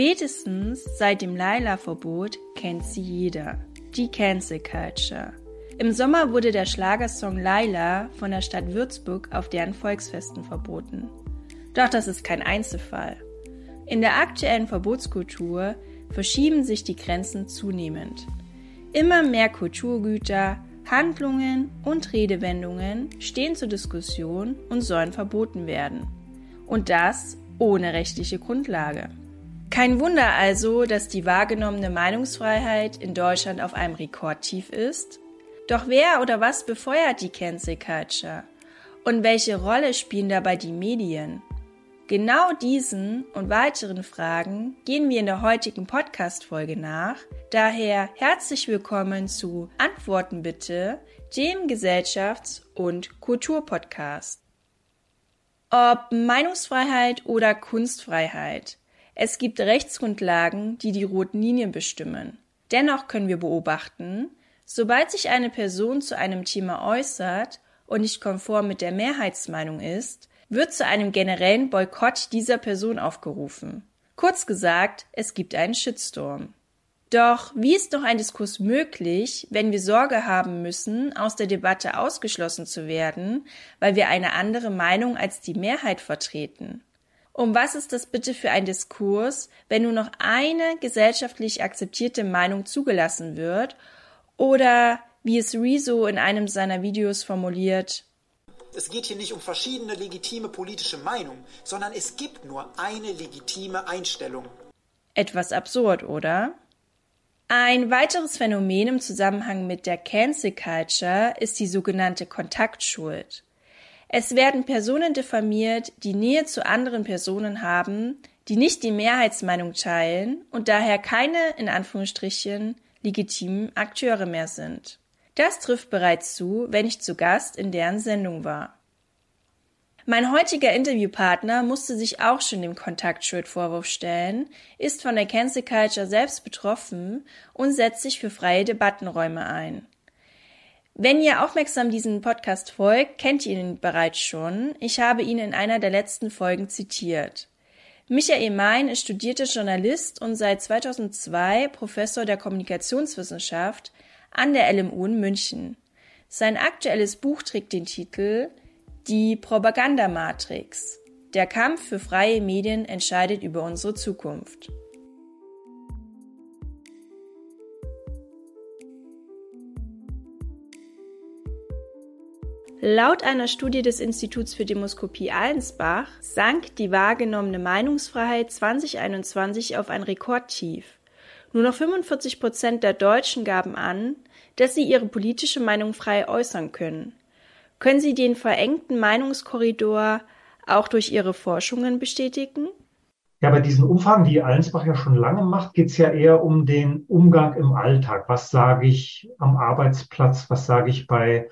Spätestens seit dem Laila-Verbot kennt sie jeder. Die Cancel Culture. Im Sommer wurde der Schlagersong Laila von der Stadt Würzburg auf deren Volksfesten verboten. Doch das ist kein Einzelfall. In der aktuellen Verbotskultur verschieben sich die Grenzen zunehmend. Immer mehr Kulturgüter, Handlungen und Redewendungen stehen zur Diskussion und sollen verboten werden. Und das ohne rechtliche Grundlage. Kein Wunder also, dass die wahrgenommene Meinungsfreiheit in Deutschland auf einem Rekordtief ist. Doch wer oder was befeuert die Cancel Culture? Und welche Rolle spielen dabei die Medien? Genau diesen und weiteren Fragen gehen wir in der heutigen Podcast-Folge nach. Daher herzlich willkommen zu Antworten bitte, dem Gesellschafts- und Kulturpodcast. Ob Meinungsfreiheit oder Kunstfreiheit, es gibt Rechtsgrundlagen, die die roten Linien bestimmen. Dennoch können wir beobachten, sobald sich eine Person zu einem Thema äußert und nicht konform mit der Mehrheitsmeinung ist, wird zu einem generellen Boykott dieser Person aufgerufen. Kurz gesagt, es gibt einen Shitstorm. Doch wie ist noch ein Diskurs möglich, wenn wir Sorge haben müssen, aus der Debatte ausgeschlossen zu werden, weil wir eine andere Meinung als die Mehrheit vertreten? Um was ist das bitte für ein Diskurs, wenn nur noch eine gesellschaftlich akzeptierte Meinung zugelassen wird? Oder wie es Rezo in einem seiner Videos formuliert, es geht hier nicht um verschiedene legitime politische Meinungen, sondern es gibt nur eine legitime Einstellung. Etwas absurd, oder? Ein weiteres Phänomen im Zusammenhang mit der Cancel Culture ist die sogenannte Kontaktschuld. Es werden Personen diffamiert, die Nähe zu anderen Personen haben, die nicht die Mehrheitsmeinung teilen und daher keine, in Anführungsstrichen, legitimen Akteure mehr sind. Das trifft bereits zu, wenn ich zu Gast in deren Sendung war. Mein heutiger Interviewpartner musste sich auch schon dem Kontaktschuldvorwurf stellen, ist von der Cancel Culture selbst betroffen und setzt sich für freie Debattenräume ein. Wenn ihr aufmerksam diesen Podcast folgt, kennt ihr ihn bereits schon. Ich habe ihn in einer der letzten Folgen zitiert. Michael Mein ist studierter Journalist und seit 2002 Professor der Kommunikationswissenschaft an der LMU in München. Sein aktuelles Buch trägt den Titel Die Propagandamatrix. Der Kampf für freie Medien entscheidet über unsere Zukunft. Laut einer Studie des Instituts für Demoskopie Allensbach sank die wahrgenommene Meinungsfreiheit 2021 auf ein Rekordtief. Nur noch 45 Prozent der Deutschen gaben an, dass sie ihre politische Meinung frei äußern können. Können Sie den verengten Meinungskorridor auch durch Ihre Forschungen bestätigen? Ja, bei diesen Umfragen, die Allensbach ja schon lange macht, geht es ja eher um den Umgang im Alltag. Was sage ich am Arbeitsplatz? Was sage ich bei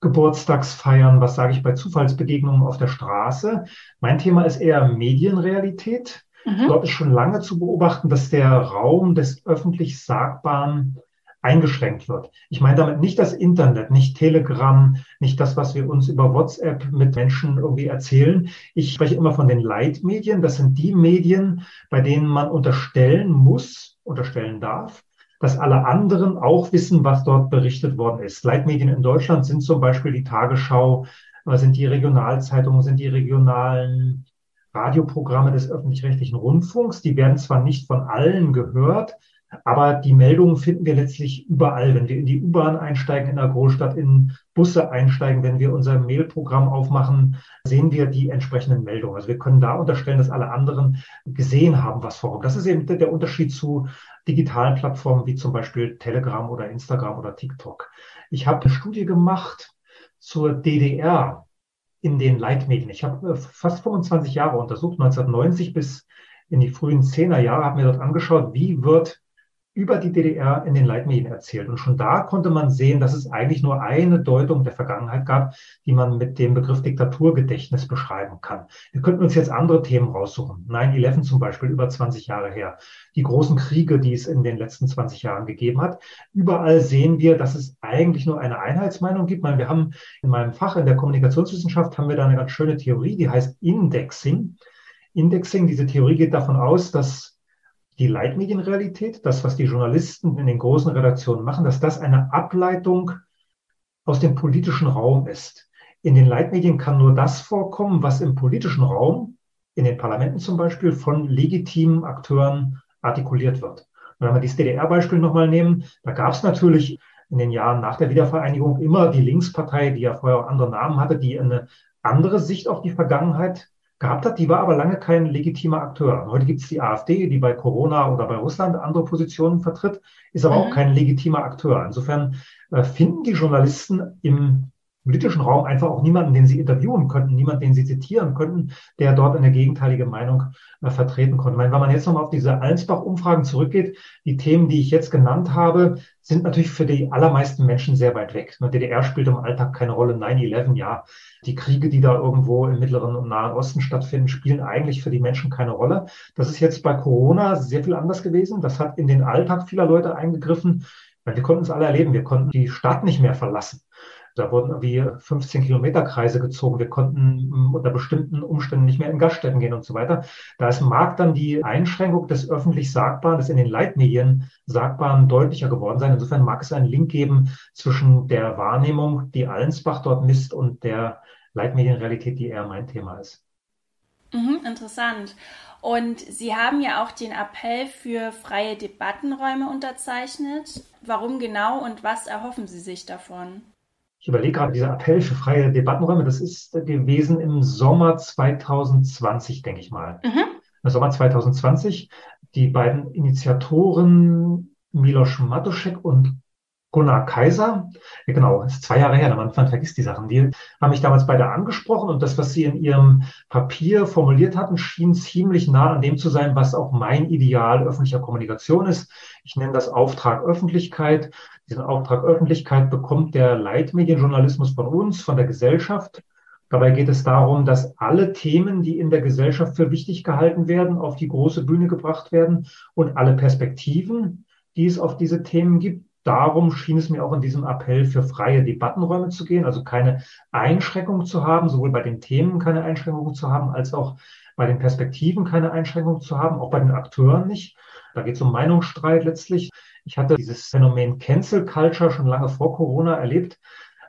Geburtstagsfeiern, was sage ich bei Zufallsbegegnungen auf der Straße. Mein Thema ist eher Medienrealität. Mhm. Dort ist schon lange zu beobachten, dass der Raum des öffentlich Sagbaren eingeschränkt wird. Ich meine damit nicht das Internet, nicht Telegram, nicht das, was wir uns über WhatsApp mit Menschen irgendwie erzählen. Ich spreche immer von den Leitmedien. Das sind die Medien, bei denen man unterstellen muss, unterstellen darf, dass alle anderen auch wissen, was dort berichtet worden ist. Leitmedien in Deutschland sind zum Beispiel die Tagesschau, äh, sind die Regionalzeitungen, sind die regionalen Radioprogramme des öffentlich-rechtlichen Rundfunks. Die werden zwar nicht von allen gehört, aber die Meldungen finden wir letztlich überall. Wenn wir in die U-Bahn einsteigen in der Großstadt, in Busse einsteigen, wenn wir unser Mailprogramm aufmachen, sehen wir die entsprechenden Meldungen. Also wir können da unterstellen, dass alle anderen gesehen haben, was vorkommt. Das ist eben der Unterschied zu digitalen Plattformen wie zum Beispiel Telegram oder Instagram oder TikTok. Ich habe eine Studie gemacht zur DDR in den Leitmedien. Ich habe äh, fast 25 Jahre untersucht, 1990 bis in die frühen Zehnerjahre, habe mir dort angeschaut, wie wird über die DDR in den Leitmedien erzählt. Und schon da konnte man sehen, dass es eigentlich nur eine Deutung der Vergangenheit gab, die man mit dem Begriff Diktaturgedächtnis beschreiben kann. Wir könnten uns jetzt andere Themen raussuchen. 9-11 zum Beispiel, über 20 Jahre her. Die großen Kriege, die es in den letzten 20 Jahren gegeben hat. Überall sehen wir, dass es eigentlich nur eine Einheitsmeinung gibt. Wir haben in meinem Fach in der Kommunikationswissenschaft haben wir da eine ganz schöne Theorie, die heißt Indexing. Indexing, diese Theorie geht davon aus, dass die Leitmedienrealität, das, was die Journalisten in den großen Redaktionen machen, dass das eine Ableitung aus dem politischen Raum ist. In den Leitmedien kann nur das vorkommen, was im politischen Raum, in den Parlamenten zum Beispiel, von legitimen Akteuren artikuliert wird. Und wenn wir dieses DDR-Beispiel nochmal nehmen, da gab es natürlich in den Jahren nach der Wiedervereinigung immer die Linkspartei, die ja vorher auch andere Namen hatte, die eine andere Sicht auf die Vergangenheit gehabt hat. Die war aber lange kein legitimer Akteur. Heute gibt es die AfD, die bei Corona oder bei Russland andere Positionen vertritt, ist aber mhm. auch kein legitimer Akteur. Insofern äh, finden die Journalisten im politischen Raum einfach auch niemanden, den sie interviewen könnten, niemanden, den sie zitieren könnten, der dort eine gegenteilige Meinung äh, vertreten konnte. Meine, wenn man jetzt nochmal auf diese Allensbach-Umfragen zurückgeht, die Themen, die ich jetzt genannt habe, sind natürlich für die allermeisten Menschen sehr weit weg. Die DDR spielt im Alltag keine Rolle. 9-11, ja. Die Kriege, die da irgendwo im Mittleren und Nahen Osten stattfinden, spielen eigentlich für die Menschen keine Rolle. Das ist jetzt bei Corona sehr viel anders gewesen. Das hat in den Alltag vieler Leute eingegriffen. Wir konnten es alle erleben. Wir konnten die Stadt nicht mehr verlassen. Da wurden irgendwie 15 Kilometer Kreise gezogen. Wir konnten hm, unter bestimmten Umständen nicht mehr in Gaststätten gehen und so weiter. Da ist mag dann die Einschränkung des öffentlich Sagbaren, des in den Leitmedien Sagbaren deutlicher geworden sein. Insofern mag es einen Link geben zwischen der Wahrnehmung, die Allensbach dort misst und der Leitmedienrealität, die eher mein Thema ist. Mhm, interessant. Und Sie haben ja auch den Appell für freie Debattenräume unterzeichnet. Warum genau und was erhoffen Sie sich davon? Ich überlege gerade, dieser Appell für freie Debattenräume, das ist gewesen im Sommer 2020, denke ich mal. Mhm. Im Sommer 2020. Die beiden Initiatoren Milos Matuszek und Gunnar Kaiser, ja, genau, ist zwei Jahre her, man, man vergisst die Sachen. Die haben mich damals beide angesprochen und das, was sie in ihrem Papier formuliert hatten, schien ziemlich nah an dem zu sein, was auch mein Ideal öffentlicher Kommunikation ist. Ich nenne das Auftrag Öffentlichkeit. Diesen Auftrag Öffentlichkeit bekommt der Leitmedienjournalismus von uns, von der Gesellschaft. Dabei geht es darum, dass alle Themen, die in der Gesellschaft für wichtig gehalten werden, auf die große Bühne gebracht werden und alle Perspektiven, die es auf diese Themen gibt, darum schien es mir auch in diesem Appell für freie Debattenräume zu gehen, also keine Einschränkung zu haben, sowohl bei den Themen keine Einschränkungen zu haben, als auch bei den Perspektiven keine Einschränkungen zu haben, auch bei den Akteuren nicht. Da geht es um Meinungsstreit letztlich. Ich hatte dieses Phänomen Cancel Culture schon lange vor Corona erlebt.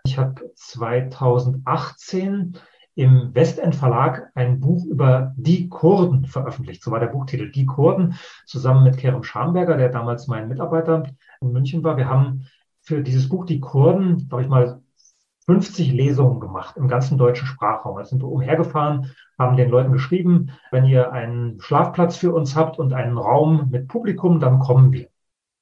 Ich habe 2018 im Westend Verlag ein Buch über die Kurden veröffentlicht. So war der Buchtitel Die Kurden, zusammen mit Kerem Schamberger, der damals mein Mitarbeiter in München war. Wir haben für dieses Buch Die Kurden, glaube ich mal, 50 Lesungen gemacht im ganzen deutschen Sprachraum. Da sind wir umhergefahren, haben den Leuten geschrieben, wenn ihr einen Schlafplatz für uns habt und einen Raum mit Publikum, dann kommen wir.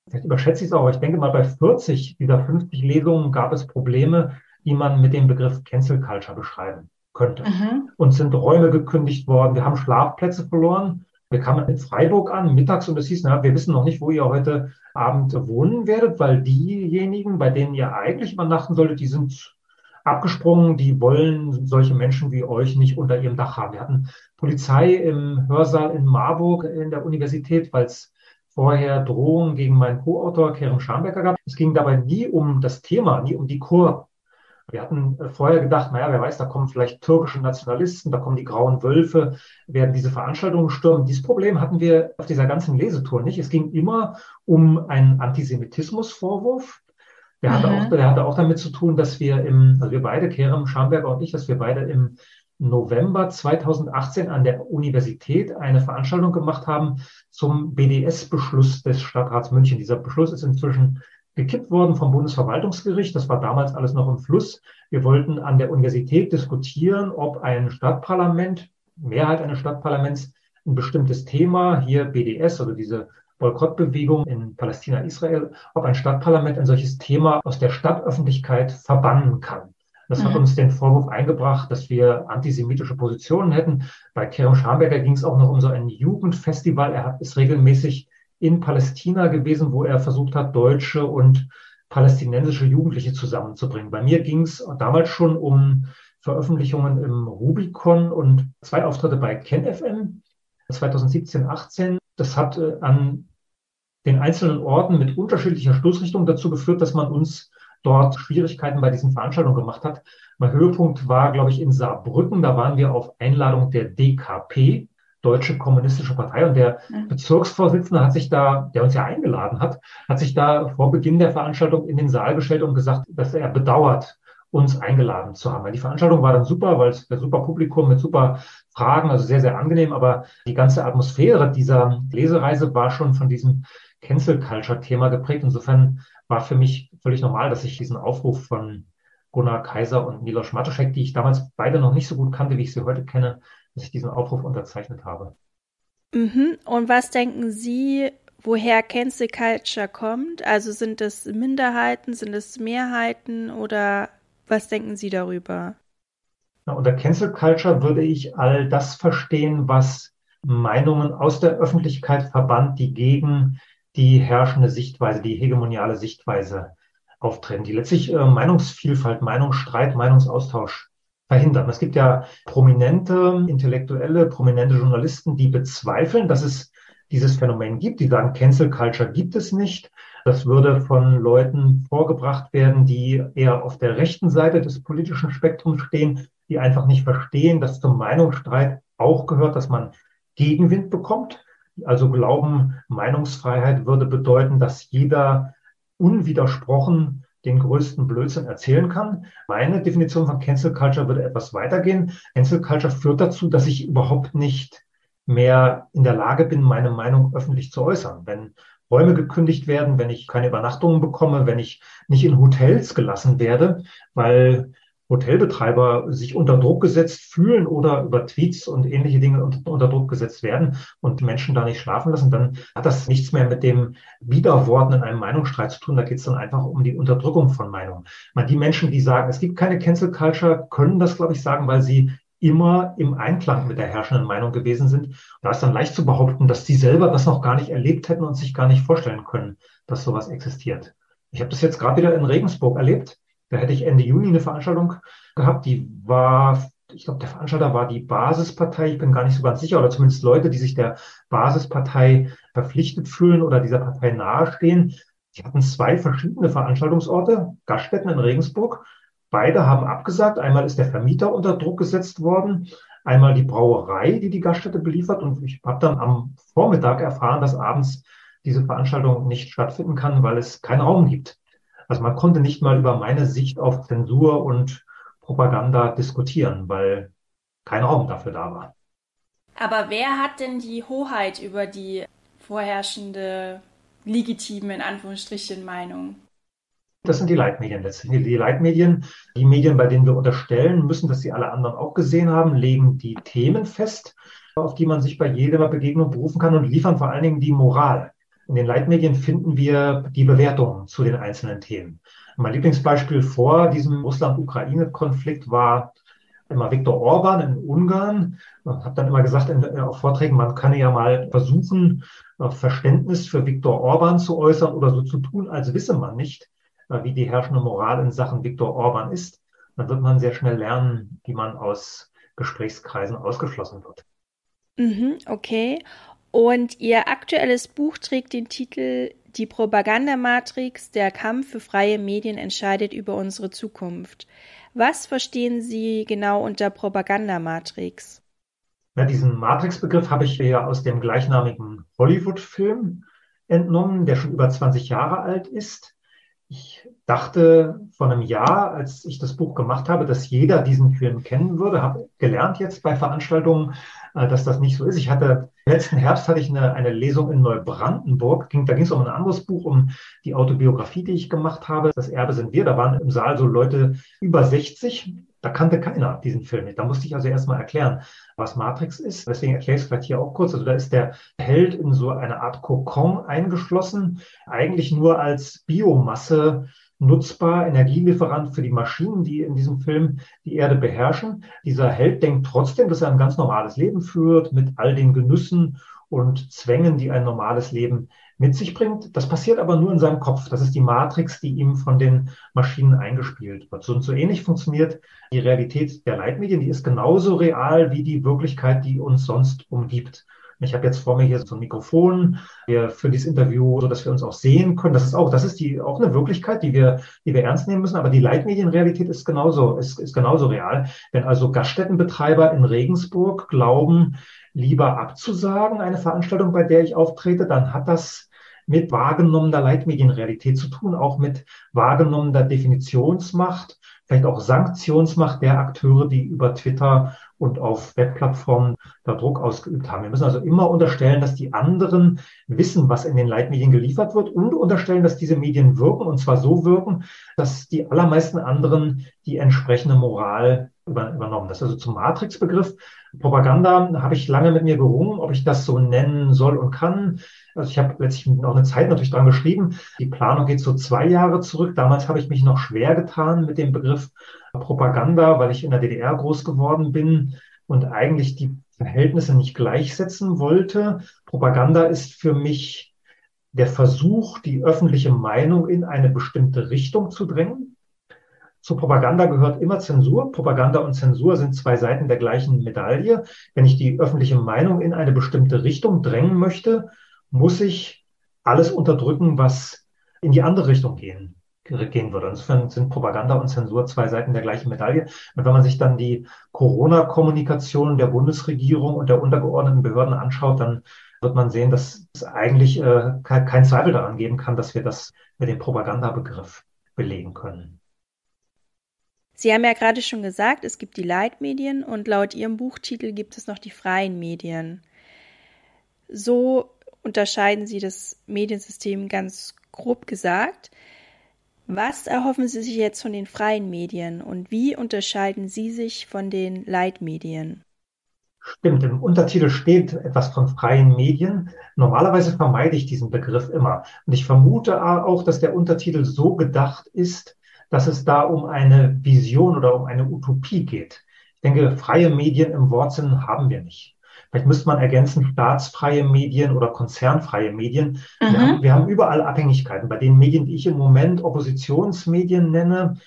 Vielleicht überschätze ich es auch, aber ich denke mal, bei 40 dieser 50 Lesungen gab es Probleme, die man mit dem Begriff Cancel Culture beschreiben könnte. Mhm. Und sind Räume gekündigt worden. Wir haben Schlafplätze verloren. Wir kamen in Freiburg an, mittags, und es hieß, na, wir wissen noch nicht, wo ihr heute Abend wohnen werdet, weil diejenigen, bei denen ihr eigentlich übernachten solltet, die sind abgesprungen, die wollen solche Menschen wie euch nicht unter ihrem Dach haben. Wir hatten Polizei im Hörsaal in Marburg in der Universität, weil es vorher Drohungen gegen meinen Co-Autor Kerem Schamberger gab. Es ging dabei nie um das Thema, nie um die Kur wir hatten äh, vorher gedacht, naja, wer weiß, da kommen vielleicht türkische Nationalisten, da kommen die grauen Wölfe, werden diese Veranstaltungen stürmen. Dieses Problem hatten wir auf dieser ganzen Lesetour nicht. Es ging immer um einen Antisemitismusvorwurf. Der hatte, mhm. auch, der hatte auch damit zu tun, dass wir im, also wir beide, Kerem Schamberger und ich, dass wir beide im November 2018 an der Universität eine Veranstaltung gemacht haben zum BDS-Beschluss des Stadtrats München. Dieser Beschluss ist inzwischen gekippt worden vom Bundesverwaltungsgericht. Das war damals alles noch im Fluss. Wir wollten an der Universität diskutieren, ob ein Stadtparlament, Mehrheit eines Stadtparlaments, ein bestimmtes Thema, hier BDS oder diese Boykottbewegung in Palästina, Israel, ob ein Stadtparlament ein solches Thema aus der Stadtöffentlichkeit verbannen kann. Das hat mhm. uns den Vorwurf eingebracht, dass wir antisemitische Positionen hätten. Bei Kerem Schamberger ging es auch noch um so ein Jugendfestival. Er hat es regelmäßig in Palästina gewesen, wo er versucht hat, deutsche und palästinensische Jugendliche zusammenzubringen. Bei mir ging es damals schon um Veröffentlichungen im Rubicon und zwei Auftritte bei KenFM 2017, 18. Das hat äh, an den einzelnen Orten mit unterschiedlicher Stoßrichtung dazu geführt, dass man uns dort Schwierigkeiten bei diesen Veranstaltungen gemacht hat. Mein Höhepunkt war, glaube ich, in Saarbrücken. Da waren wir auf Einladung der DKP Deutsche Kommunistische Partei. Und der Bezirksvorsitzende hat sich da, der uns ja eingeladen hat, hat sich da vor Beginn der Veranstaltung in den Saal gestellt und gesagt, dass er bedauert, uns eingeladen zu haben. Die Veranstaltung war dann super, weil es ein super Publikum mit super Fragen, also sehr, sehr angenehm, aber die ganze Atmosphäre dieser Lesereise war schon von diesem Cancel Culture Thema geprägt. Insofern war für mich völlig normal, dass ich diesen Aufruf von Gunnar Kaiser und Milos Matuszek, die ich damals beide noch nicht so gut kannte, wie ich sie heute kenne, dass ich diesen Aufruf unterzeichnet habe. Mhm. Und was denken Sie, woher Cancel Culture kommt? Also sind es Minderheiten, sind es Mehrheiten oder was denken Sie darüber? Na, unter Cancel Culture würde ich all das verstehen, was Meinungen aus der Öffentlichkeit verbannt, die gegen die herrschende Sichtweise, die hegemoniale Sichtweise auftreten, die letztlich äh, Meinungsvielfalt, Meinungsstreit, Meinungsaustausch verhindern. Es gibt ja prominente Intellektuelle, prominente Journalisten, die bezweifeln, dass es dieses Phänomen gibt. Die sagen, Cancel Culture gibt es nicht. Das würde von Leuten vorgebracht werden, die eher auf der rechten Seite des politischen Spektrums stehen, die einfach nicht verstehen, dass zum Meinungsstreit auch gehört, dass man Gegenwind bekommt. Also glauben, Meinungsfreiheit würde bedeuten, dass jeder unwidersprochen den größten Blödsinn erzählen kann. Meine Definition von Cancel Culture würde etwas weitergehen. Cancel Culture führt dazu, dass ich überhaupt nicht mehr in der Lage bin, meine Meinung öffentlich zu äußern. Wenn Räume gekündigt werden, wenn ich keine Übernachtungen bekomme, wenn ich nicht in Hotels gelassen werde, weil Hotelbetreiber sich unter Druck gesetzt fühlen oder über Tweets und ähnliche Dinge unter, Druck gesetzt werden und Menschen da nicht schlafen lassen, dann hat das nichts mehr mit dem Widerworten in einem Meinungsstreit zu tun. Da geht es dann einfach um die Unterdrückung von Meinungen. Man, die Menschen, die sagen, es gibt keine Cancel Culture, können das, glaube ich, sagen, weil sie immer im Einklang mit der herrschenden Meinung gewesen sind. Da ist dann leicht zu behaupten, dass die selber das noch gar nicht erlebt hätten und sich gar nicht vorstellen können, dass sowas existiert. Ich habe das jetzt gerade wieder in Regensburg erlebt. Da hätte ich Ende Juni eine Veranstaltung gehabt, die war, ich glaube, der Veranstalter war die Basispartei, ich bin gar nicht so ganz sicher, oder zumindest Leute, die sich der Basispartei verpflichtet fühlen oder dieser Partei nahestehen. Die hatten zwei verschiedene Veranstaltungsorte, Gaststätten in Regensburg. Beide haben abgesagt. Einmal ist der Vermieter unter Druck gesetzt worden, einmal die Brauerei, die die Gaststätte beliefert. Und ich habe dann am Vormittag erfahren, dass abends diese Veranstaltung nicht stattfinden kann, weil es keinen Raum gibt. Also man konnte nicht mal über meine Sicht auf Zensur und Propaganda diskutieren, weil kein Raum dafür da war. Aber wer hat denn die Hoheit über die vorherrschende legitime, in Anführungsstrichen, Meinung? Das sind die Leitmedien letztendlich. Die Leitmedien, die Medien, bei denen wir unterstellen müssen, dass sie alle anderen auch gesehen haben, legen die Themen fest, auf die man sich bei jeder Begegnung berufen kann und liefern vor allen Dingen die Moral. In den Leitmedien finden wir die Bewertungen zu den einzelnen Themen. Mein Lieblingsbeispiel vor diesem Russland-Ukraine-Konflikt war immer Viktor Orban in Ungarn. Ich habe dann immer gesagt in, äh, auf Vorträgen, man könne ja mal versuchen, Verständnis für Viktor Orban zu äußern oder so zu tun, als wisse man nicht, äh, wie die herrschende Moral in Sachen Viktor Orban ist. Dann wird man sehr schnell lernen, wie man aus Gesprächskreisen ausgeschlossen wird. Mhm, okay. Und ihr aktuelles Buch trägt den Titel Die Propagandamatrix, der Kampf für freie Medien entscheidet über unsere Zukunft. Was verstehen Sie genau unter Propagandamatrix? Ja, diesen Matrix-Begriff habe ich ja aus dem gleichnamigen Hollywood-Film entnommen, der schon über 20 Jahre alt ist. Ich dachte vor einem Jahr, als ich das Buch gemacht habe, dass jeder diesen Film kennen würde, habe gelernt jetzt bei Veranstaltungen, äh, dass das nicht so ist. Ich hatte letzten Herbst hatte ich eine, eine Lesung in Neubrandenburg. Da ging es um ein anderes Buch, um die Autobiografie, die ich gemacht habe. Das Erbe sind wir. Da waren im Saal so Leute über 60. Da kannte keiner diesen Film nicht. Da musste ich also erstmal erklären, was Matrix ist. Deswegen erkläre ich es vielleicht hier auch kurz. Also da ist der Held in so eine Art Kokon eingeschlossen, eigentlich nur als Biomasse nutzbar, Energielieferant für die Maschinen, die in diesem Film die Erde beherrschen. Dieser Held denkt trotzdem, dass er ein ganz normales Leben führt mit all den Genüssen und Zwängen, die ein normales Leben mit sich bringt. Das passiert aber nur in seinem Kopf. Das ist die Matrix, die ihm von den Maschinen eingespielt wird. Und so ähnlich funktioniert die Realität der Leitmedien. Die ist genauso real wie die Wirklichkeit, die uns sonst umgibt. Ich habe jetzt vor mir hier so ein Mikrofon wir für dieses Interview, so dass wir uns auch sehen können. Das ist auch, das ist die auch eine Wirklichkeit, die wir, die wir ernst nehmen müssen. Aber die Leitmedienrealität ist genauso, ist, ist genauso real. Wenn also Gaststättenbetreiber in Regensburg glauben, lieber abzusagen, eine Veranstaltung, bei der ich auftrete, dann hat das mit wahrgenommener Leitmedienrealität zu tun, auch mit wahrgenommener Definitionsmacht, vielleicht auch Sanktionsmacht der Akteure, die über Twitter und auf Webplattformen da Druck ausgeübt haben. Wir müssen also immer unterstellen, dass die anderen wissen, was in den Leitmedien geliefert wird und unterstellen, dass diese Medien wirken und zwar so wirken, dass die allermeisten anderen die entsprechende Moral übernommen. Das ist also zum Matrix-Begriff. Propaganda habe ich lange mit mir gerungen, ob ich das so nennen soll und kann. Also ich habe letztlich noch eine Zeit natürlich dran geschrieben. Die Planung geht so zwei Jahre zurück. Damals habe ich mich noch schwer getan mit dem Begriff Propaganda, weil ich in der DDR groß geworden bin und eigentlich die Verhältnisse nicht gleichsetzen wollte. Propaganda ist für mich der Versuch, die öffentliche Meinung in eine bestimmte Richtung zu drängen. Zu Propaganda gehört immer Zensur. Propaganda und Zensur sind zwei Seiten der gleichen Medaille. Wenn ich die öffentliche Meinung in eine bestimmte Richtung drängen möchte, muss ich alles unterdrücken, was in die andere Richtung gehen, gehen würde. Insofern sind Propaganda und Zensur zwei Seiten der gleichen Medaille. Und wenn man sich dann die Corona-Kommunikation der Bundesregierung und der untergeordneten Behörden anschaut, dann wird man sehen, dass es eigentlich äh, kein Zweifel daran geben kann, dass wir das mit dem Propagandabegriff belegen können. Sie haben ja gerade schon gesagt, es gibt die Leitmedien und laut Ihrem Buchtitel gibt es noch die freien Medien. So unterscheiden Sie das Mediensystem ganz grob gesagt. Was erhoffen Sie sich jetzt von den freien Medien und wie unterscheiden Sie sich von den Leitmedien? Stimmt, im Untertitel steht etwas von freien Medien. Normalerweise vermeide ich diesen Begriff immer. Und ich vermute auch, dass der Untertitel so gedacht ist, dass es da um eine Vision oder um eine Utopie geht. Ich denke, freie Medien im Wortsinn haben wir nicht. Vielleicht müsste man ergänzen, staatsfreie Medien oder konzernfreie Medien. Mhm. Wir, haben, wir haben überall Abhängigkeiten. Bei den Medien, die ich im Moment Oppositionsmedien nenne,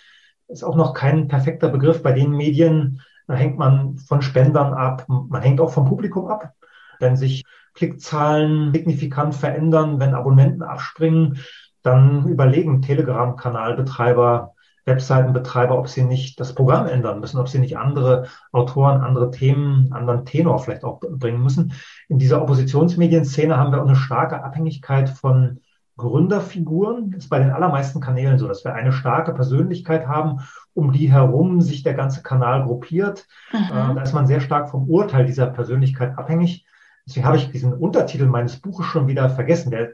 ist auch noch kein perfekter Begriff. Bei den Medien da hängt man von Spendern ab, man hängt auch vom Publikum ab. Wenn sich Klickzahlen signifikant verändern, wenn Abonnenten abspringen, dann überlegen Telegram-Kanalbetreiber, Webseitenbetreiber, ob sie nicht das Programm ändern müssen, ob sie nicht andere Autoren, andere Themen, anderen Tenor vielleicht auch bringen müssen. In dieser Oppositionsmedienszene haben wir auch eine starke Abhängigkeit von Gründerfiguren. Das ist bei den allermeisten Kanälen so, dass wir eine starke Persönlichkeit haben, um die herum sich der ganze Kanal gruppiert. Mhm. da ist man sehr stark vom Urteil dieser Persönlichkeit abhängig. Deswegen habe ich diesen Untertitel meines Buches schon wieder vergessen. Der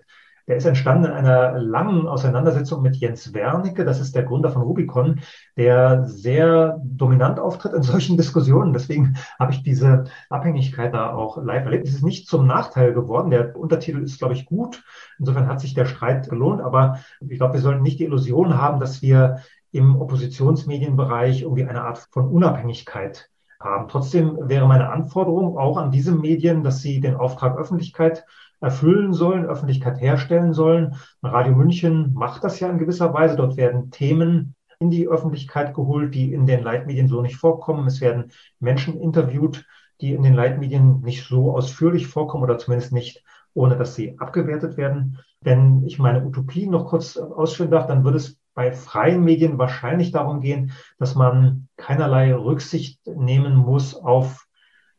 der ist entstanden in einer langen Auseinandersetzung mit Jens Wernicke, das ist der Gründer von Rubicon, der sehr dominant auftritt in solchen Diskussionen. Deswegen habe ich diese Abhängigkeit da auch live erlebt. Es ist nicht zum Nachteil geworden. Der Untertitel ist, glaube ich, gut. Insofern hat sich der Streit gelohnt. Aber ich glaube, wir sollten nicht die Illusion haben, dass wir im Oppositionsmedienbereich irgendwie eine Art von Unabhängigkeit haben. Trotzdem wäre meine Anforderung auch an diese Medien, dass sie den Auftrag Öffentlichkeit erfüllen sollen, Öffentlichkeit herstellen sollen. Radio München macht das ja in gewisser Weise. Dort werden Themen in die Öffentlichkeit geholt, die in den Leitmedien so nicht vorkommen. Es werden Menschen interviewt, die in den Leitmedien nicht so ausführlich vorkommen oder zumindest nicht, ohne dass sie abgewertet werden. Wenn ich meine Utopie noch kurz ausführen darf, dann würde es bei freien Medien wahrscheinlich darum gehen, dass man keinerlei Rücksicht nehmen muss auf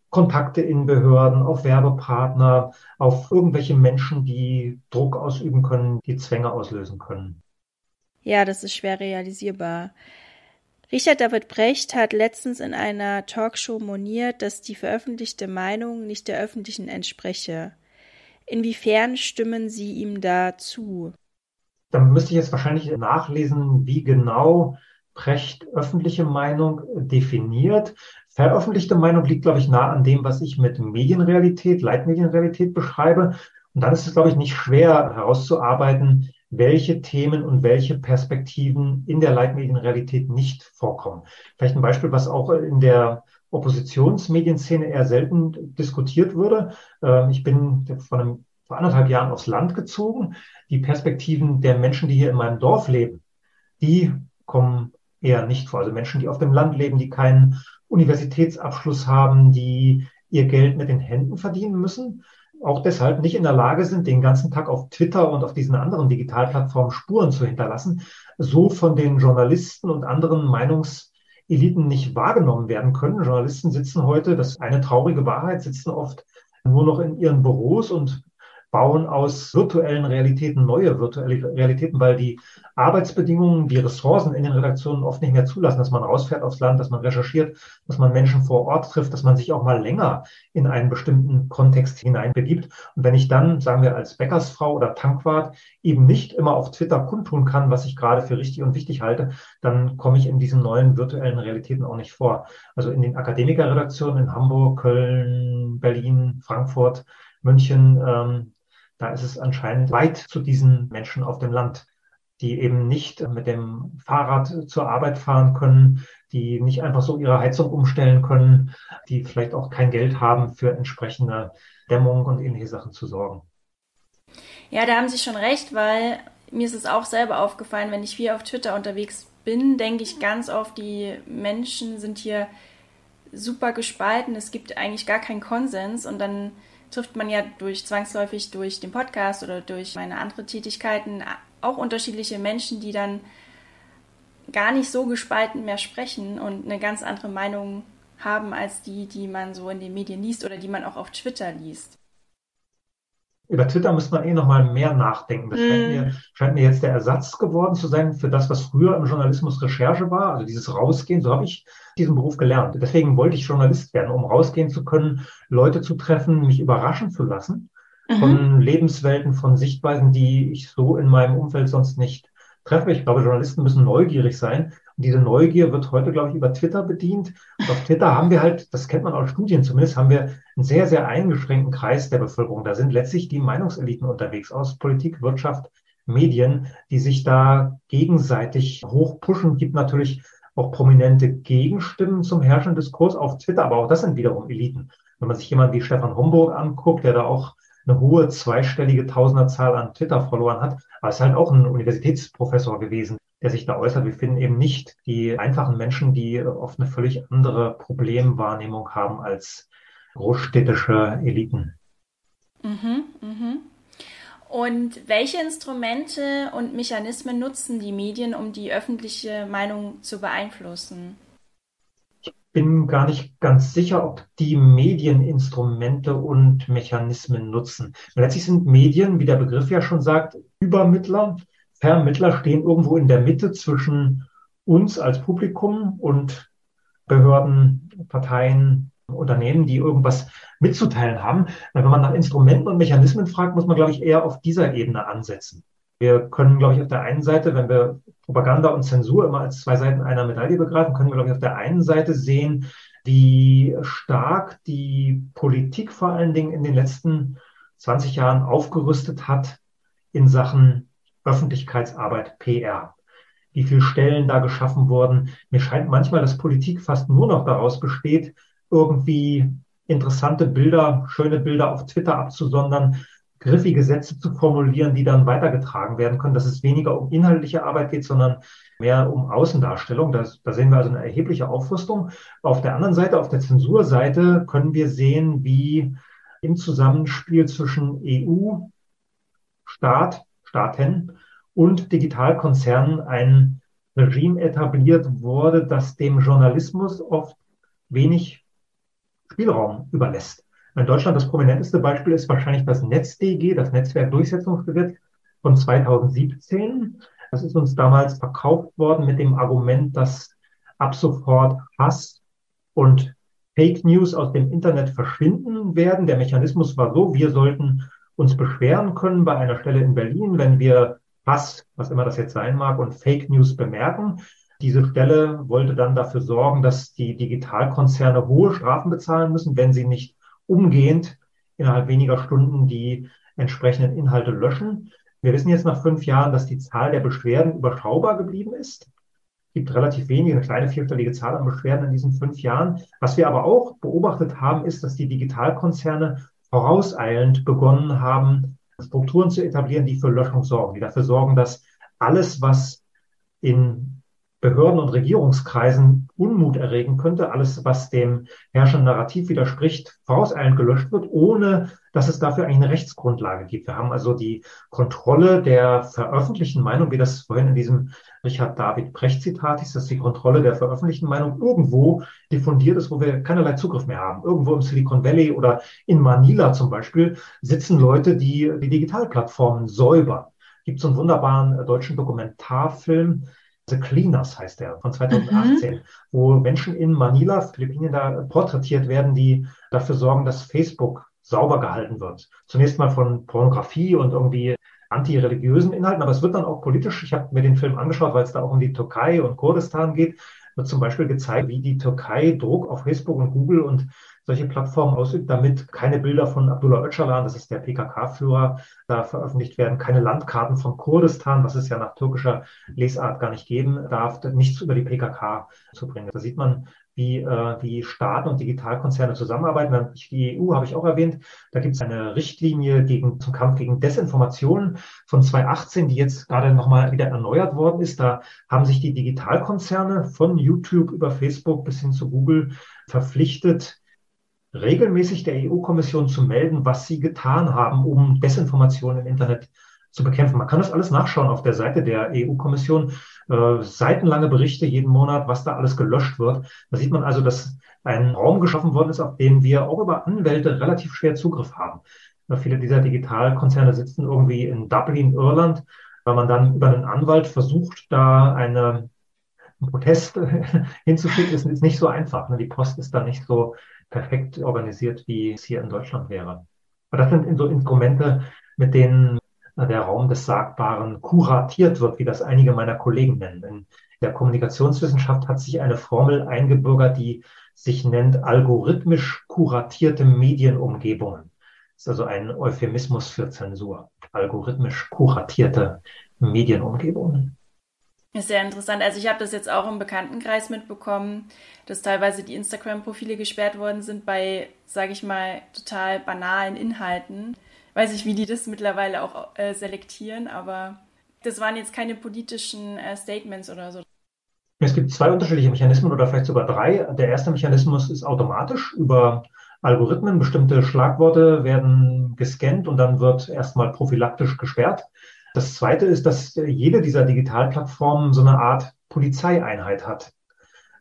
Kontakte in Behörden, auf Werbepartner, auf irgendwelche Menschen, die Druck ausüben können, die Zwänge auslösen können. Ja, das ist schwer realisierbar. Richard David Brecht hat letztens in einer Talkshow moniert, dass die veröffentlichte Meinung nicht der öffentlichen entspreche. Inwiefern stimmen Sie ihm da zu? Dann müsste ich jetzt wahrscheinlich nachlesen, wie genau Brecht öffentliche Meinung definiert. Veröffentlichte Meinung liegt, glaube ich, nah an dem, was ich mit Medienrealität, Leitmedienrealität beschreibe. Und dann ist es, glaube ich, nicht schwer herauszuarbeiten, welche Themen und welche Perspektiven in der Leitmedienrealität nicht vorkommen. Vielleicht ein Beispiel, was auch in der Oppositionsmedienszene eher selten diskutiert würde. Ähm, ich bin vor, einem, vor anderthalb Jahren aufs Land gezogen. Die Perspektiven der Menschen, die hier in meinem Dorf leben, die kommen eher nicht vor. Also Menschen, die auf dem Land leben, die keinen Universitätsabschluss haben, die ihr Geld mit den Händen verdienen müssen. auch deshalb nicht in der Lage sind, den ganzen Tag auf Twitter und auf diesen anderen Digitalplattformen Spuren zu hinterlassen, so von den Journalisten und anderen Meinungseliten nicht wahrgenommen werden können. Journalisten sitzen heute, das ist eine traurige Wahrheit, sitzen oft nur noch in ihren Büros und bauen aus virtuellen Realitäten neue virtuelle Realitäten, weil die Arbeitsbedingungen, die Ressourcen in den Redaktionen oft nicht mehr zulassen, dass man rausfährt aufs Land, dass man recherchiert, dass man Menschen vor Ort trifft, dass man sich auch mal länger in einen bestimmten Kontext hineinbegibt. Und wenn ich dann, sagen wir als Bäckersfrau oder Tankwart, eben nicht immer auf Twitter kundtun kann, was ich gerade für richtig und wichtig halte, dann komme ich in diesen neuen virtuellen Realitäten auch nicht vor. Also in den Akademikerredaktionen in Hamburg, Köln, Berlin, Frankfurt, München, ähm, da ist es anscheinend weit zu diesen Menschen auf dem Land, die eben nicht mit dem Fahrrad zur Arbeit fahren können, die nicht einfach so ihre Heizung umstellen können, die vielleicht auch kein Geld haben, für entsprechende Dämmung und ähnliche Sachen zu sorgen. Ja, da haben Sie schon recht, weil mir ist es auch selber aufgefallen, wenn ich viel auf Twitter unterwegs bin, denke ich ganz oft, die Menschen sind hier super gespalten, es gibt eigentlich gar keinen Konsens und dann trifft man ja durch zwangsläufig durch den Podcast oder durch meine anderen Tätigkeiten auch unterschiedliche Menschen, die dann gar nicht so gespalten mehr sprechen und eine ganz andere Meinung haben als die, die man so in den Medien liest oder die man auch auf Twitter liest über Twitter muss man eh noch mal mehr nachdenken. Das mm. scheint, mir, scheint mir jetzt der Ersatz geworden zu sein für das, was früher im Journalismus Recherche war, also dieses Rausgehen. So habe ich diesen Beruf gelernt. Deswegen wollte ich Journalist werden, um rausgehen zu können, Leute zu treffen, mich überraschen zu lassen mhm. von Lebenswelten, von Sichtweisen, die ich so in meinem Umfeld sonst nicht treffe. Ich glaube, Journalisten müssen neugierig sein diese Neugier wird heute, glaube ich, über Twitter bedient. Und auf Twitter haben wir halt, das kennt man aus Studien zumindest, haben wir einen sehr, sehr eingeschränkten Kreis der Bevölkerung. Da sind letztlich die Meinungseliten unterwegs aus Politik, Wirtschaft, Medien, die sich da gegenseitig hochpushen. Gibt natürlich auch prominente Gegenstimmen zum herrschenden Diskurs auf Twitter, aber auch das sind wiederum Eliten. Wenn man sich jemand wie Stefan Homburg anguckt, der da auch eine hohe zweistellige Tausenderzahl an Twitter-Followern hat, aber ist halt auch ein Universitätsprofessor gewesen, der sich da äußert. Wir finden eben nicht die einfachen Menschen, die oft eine völlig andere Problemwahrnehmung haben als großstädtische Eliten. Mhm, mhm. Und welche Instrumente und Mechanismen nutzen die Medien, um die öffentliche Meinung zu beeinflussen? Ich bin gar nicht ganz sicher, ob die Medien Instrumente und Mechanismen nutzen. Letztlich sind Medien, wie der Begriff ja schon sagt, Übermittler Vermittler stehen irgendwo in der Mitte zwischen uns als Publikum und Behörden, Parteien, Unternehmen, die irgendwas mitzuteilen haben. Wenn man nach Instrumenten und Mechanismen fragt, muss man, glaube ich, eher auf dieser Ebene ansetzen. Wir können, glaube ich, auf der einen Seite, wenn wir Propaganda und Zensur immer als zwei Seiten einer Medaille begreifen, können wir, glaube ich, auf der einen Seite sehen, wie stark die Politik vor allen Dingen in den letzten 20 Jahren aufgerüstet hat in Sachen Öffentlichkeitsarbeit, PR. Wie viele Stellen da geschaffen wurden. Mir scheint manchmal, dass Politik fast nur noch daraus besteht, irgendwie interessante Bilder, schöne Bilder auf Twitter abzusondern, griffige Sätze zu formulieren, die dann weitergetragen werden können, dass es weniger um inhaltliche Arbeit geht, sondern mehr um Außendarstellung. Das, da sehen wir also eine erhebliche Aufrüstung. Auf der anderen Seite, auf der Zensurseite, können wir sehen, wie im Zusammenspiel zwischen EU, Staat, Staaten und Digitalkonzernen ein Regime etabliert wurde, das dem Journalismus oft wenig Spielraum überlässt. In Deutschland das prominenteste Beispiel ist wahrscheinlich das NetzDG, das Netzwerkdurchsetzungsgesetz von 2017. Das ist uns damals verkauft worden mit dem Argument, dass ab sofort Hass und Fake News aus dem Internet verschwinden werden. Der Mechanismus war so, wir sollten uns beschweren können bei einer Stelle in Berlin, wenn wir Hass, was immer das jetzt sein mag, und Fake News bemerken. Diese Stelle wollte dann dafür sorgen, dass die Digitalkonzerne hohe Strafen bezahlen müssen, wenn sie nicht umgehend innerhalb weniger Stunden die entsprechenden Inhalte löschen. Wir wissen jetzt nach fünf Jahren, dass die Zahl der Beschwerden überschaubar geblieben ist. Es gibt relativ wenige, eine kleine vierstellige Zahl an Beschwerden in diesen fünf Jahren. Was wir aber auch beobachtet haben, ist, dass die Digitalkonzerne vorauseilend begonnen haben, Strukturen zu etablieren, die für Löschung sorgen, die dafür sorgen, dass alles, was in Behörden und Regierungskreisen Unmut erregen könnte, alles, was dem herrschenden Narrativ widerspricht, vorauseilend gelöscht wird, ohne dass es dafür eigentlich eine Rechtsgrundlage gibt. Wir haben also die Kontrolle der veröffentlichten Meinung, wie das vorhin in diesem Richard David Brecht Zitat ist, dass die Kontrolle der veröffentlichten Meinung irgendwo diffundiert ist, wo wir keinerlei Zugriff mehr haben. Irgendwo im Silicon Valley oder in Manila zum Beispiel sitzen Leute, die die Digitalplattformen säubern. Gibt so einen wunderbaren deutschen Dokumentarfilm, The Cleaners heißt der, von 2018, mhm. wo Menschen in Manila, Philippinen, da porträtiert werden, die dafür sorgen, dass Facebook sauber gehalten wird. Zunächst mal von Pornografie und irgendwie antireligiösen Inhalten, aber es wird dann auch politisch. Ich habe mir den Film angeschaut, weil es da auch um die Türkei und Kurdistan geht. Wird zum Beispiel gezeigt, wie die Türkei Druck auf Facebook und Google und solche Plattformen ausübt, damit keine Bilder von Abdullah Öcalan, das ist der PKK-Führer, da veröffentlicht werden, keine Landkarten von Kurdistan, was es ja nach türkischer Lesart gar nicht geben darf, nichts über die PKK zu bringen. Da sieht man, wie, äh, wie Staaten und Digitalkonzerne zusammenarbeiten. Die EU habe ich auch erwähnt. Da gibt es eine Richtlinie gegen, zum Kampf gegen Desinformation von 2018, die jetzt gerade nochmal wieder erneuert worden ist. Da haben sich die Digitalkonzerne von YouTube über Facebook bis hin zu Google verpflichtet, regelmäßig der EU-Kommission zu melden, was sie getan haben, um Desinformation im Internet zu bekämpfen. Man kann das alles nachschauen auf der Seite der EU-Kommission. Äh, seitenlange Berichte jeden Monat, was da alles gelöscht wird. Da sieht man also, dass ein Raum geschaffen worden ist, auf den wir auch über Anwälte relativ schwer Zugriff haben. Äh, viele dieser Digitalkonzerne sitzen irgendwie in Dublin, Irland, weil man dann über einen Anwalt versucht, da eine einen Protest hinzuschicken, ist, ist nicht so einfach. Ne? Die Post ist da nicht so perfekt organisiert, wie es hier in Deutschland wäre. Aber das sind so Instrumente, mit denen der Raum des Sagbaren kuratiert wird, wie das einige meiner Kollegen nennen. In der Kommunikationswissenschaft hat sich eine Formel eingebürgert, die sich nennt algorithmisch kuratierte Medienumgebungen. Das ist also ein Euphemismus für Zensur. Algorithmisch kuratierte Medienumgebungen. Ist sehr interessant. Also ich habe das jetzt auch im Bekanntenkreis mitbekommen, dass teilweise die Instagram-Profile gesperrt worden sind bei, sage ich mal, total banalen Inhalten. Weiß ich, wie die das mittlerweile auch äh, selektieren, aber das waren jetzt keine politischen äh, Statements oder so. Es gibt zwei unterschiedliche Mechanismen oder vielleicht sogar drei. Der erste Mechanismus ist automatisch über Algorithmen. Bestimmte Schlagworte werden gescannt und dann wird erstmal prophylaktisch gesperrt. Das zweite ist, dass jede dieser Digitalplattformen so eine Art Polizeieinheit hat.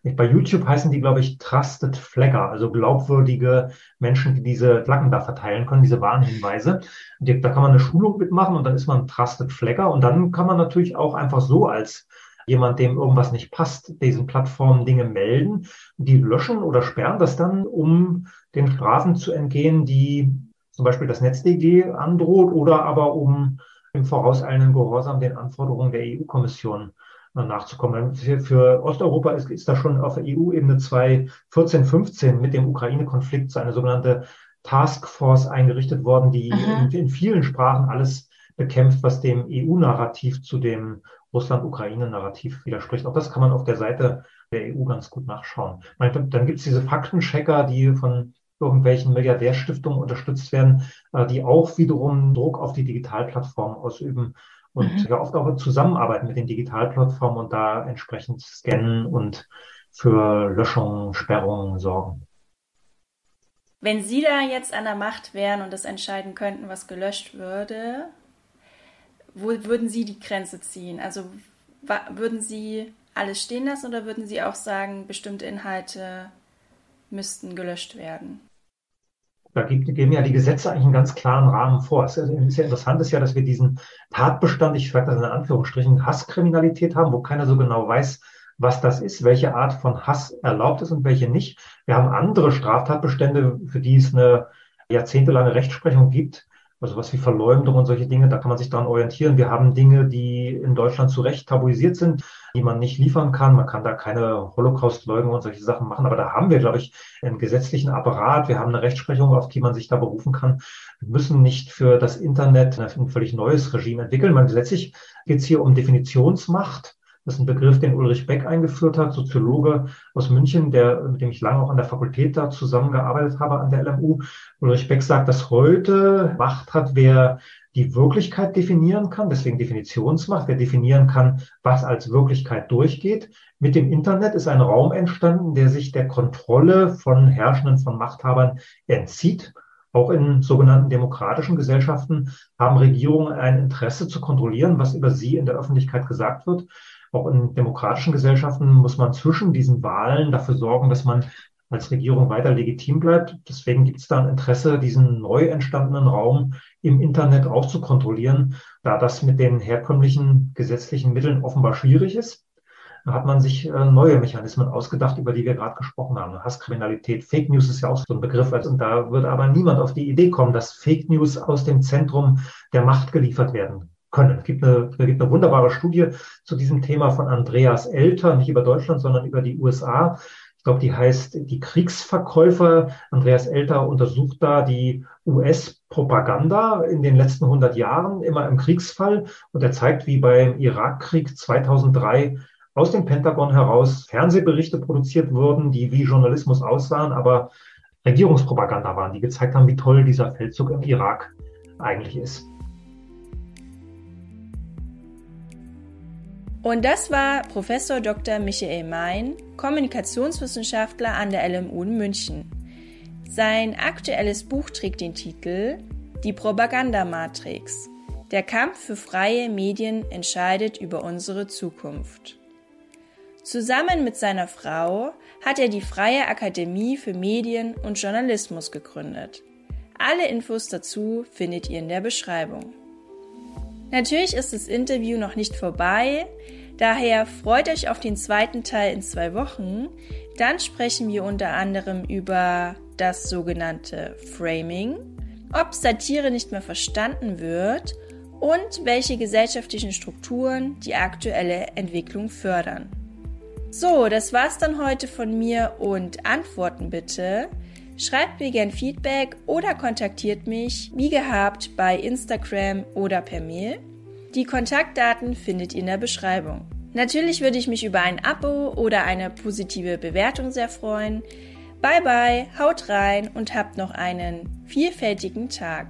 Bei YouTube heißen die, glaube ich, Trusted Flagger, also glaubwürdige Menschen, die diese Flaggen da verteilen können, diese Warnhinweise. Da kann man eine Schulung mitmachen und dann ist man Trusted Flagger und dann kann man natürlich auch einfach so als jemand, dem irgendwas nicht passt, diesen Plattformen Dinge melden. Die löschen oder sperren das dann, um den Strafen zu entgehen, die zum Beispiel das NetzDG androht oder aber um im vorauseilenden Gehorsam den Anforderungen der EU-Kommission nachzukommen. Für, für Osteuropa ist, ist da schon auf EU-Ebene 2014, 15 mit dem Ukraine-Konflikt so eine sogenannte Taskforce eingerichtet worden, die in, in, vielen Sprachen alles bekämpft, was dem EU-Narrativ zu dem Russland-Ukraine-Narrativ widerspricht. Auch das kann man auf der Seite der EU ganz gut nachschauen. Dann gibt es diese Faktenchecker, die von irgendwelchen Milliardärstiftungen unterstützt werden, äh, die auch wiederum Druck auf die Digitalplattformen ausüben und mhm. ja oft auch zusammenarbeiten mit den Digitalplattformen und da entsprechend scannen und für Löschungen, Sperrungen sorgen. Wenn Sie da jetzt an der Macht wären und das entscheiden könnten, was gelöscht würde, wo würden Sie die Grenze ziehen? Also würden Sie alles stehen lassen oder würden Sie auch sagen, bestimmte Inhalte müssten gelöscht werden? Da geben ja die Gesetze eigentlich einen ganz klaren Rahmen vor. Es ist ja interessant ist ja, dass wir diesen Tatbestand, ich sage das in Anführungsstrichen, Hasskriminalität haben, wo keiner so genau weiß, was das ist, welche Art von Hass erlaubt ist und welche nicht. Wir haben andere Straftatbestände, für die es eine jahrzehntelange Rechtsprechung gibt, also was wie Verleumdung und solche Dinge, da kann man sich daran orientieren. Wir haben Dinge, die in Deutschland zu Recht tabuisiert sind, die man nicht liefern kann. Man kann da keine Holocaust-Leugnung und solche Sachen machen. Aber da haben wir, glaube ich, einen gesetzlichen Apparat. Wir haben eine Rechtsprechung, auf die man sich da berufen kann. Wir müssen nicht für das Internet ein völlig neues Regime entwickeln. Man, letztlich geht es hier um Definitionsmacht. Das ist ein Begriff, den Ulrich Beck eingeführt hat, Soziologe aus München, der, mit dem ich lange auch an der Fakultät da zusammengearbeitet habe an der LMU. Ulrich Beck sagt, dass heute Macht hat, wer die Wirklichkeit definieren kann, deswegen Definitionsmacht, wer definieren kann, was als Wirklichkeit durchgeht. Mit dem Internet ist ein Raum entstanden, der sich der Kontrolle von Herrschenden, von Machthabern entzieht. Auch in sogenannten demokratischen Gesellschaften haben Regierungen ein Interesse zu kontrollieren, was über sie in der Öffentlichkeit gesagt wird. Auch in demokratischen Gesellschaften muss man zwischen diesen Wahlen dafür sorgen, dass man als Regierung weiter legitim bleibt. Deswegen gibt es da ein Interesse, diesen neu entstandenen Raum im Internet auch zu kontrollieren, da das mit den herkömmlichen gesetzlichen Mitteln offenbar schwierig ist. Hat man sich äh, neue Mechanismen ausgedacht, über die wir gerade gesprochen haben. Hasskriminalität, Fake News ist ja auch so ein Begriff. Also, und da würde aber niemand auf die Idee kommen, dass Fake News aus dem Zentrum der Macht geliefert werden können. Es gibt eine, es gibt eine wunderbare Studie zu diesem Thema von Andreas Elter, nicht über Deutschland, sondern über die USA glaube, die heißt Die Kriegsverkäufer. Andreas Elter untersucht da die US-Propaganda in den letzten 100 Jahren, immer im Kriegsfall. Und er zeigt, wie beim Irakkrieg 2003 aus dem Pentagon heraus Fernsehberichte produziert wurden, die wie Journalismus aussahen, aber Regierungspropaganda waren, die gezeigt haben, wie toll dieser Feldzug im Irak eigentlich ist. Und das war Professor Dr. Michael Mein, Kommunikationswissenschaftler an der LMU in München. Sein aktuelles Buch trägt den Titel Die Propagandamatrix. Der Kampf für freie Medien entscheidet über unsere Zukunft. Zusammen mit seiner Frau hat er die Freie Akademie für Medien und Journalismus gegründet. Alle Infos dazu findet ihr in der Beschreibung. Natürlich ist das Interview noch nicht vorbei, daher freut euch auf den zweiten Teil in zwei Wochen. Dann sprechen wir unter anderem über das sogenannte Framing, ob Satire nicht mehr verstanden wird und welche gesellschaftlichen Strukturen die aktuelle Entwicklung fördern. So, das war's dann heute von mir und Antworten bitte. Schreibt mir gern Feedback oder kontaktiert mich, wie gehabt, bei Instagram oder per Mail. Die Kontaktdaten findet ihr in der Beschreibung. Natürlich würde ich mich über ein Abo oder eine positive Bewertung sehr freuen. Bye bye, haut rein und habt noch einen vielfältigen Tag.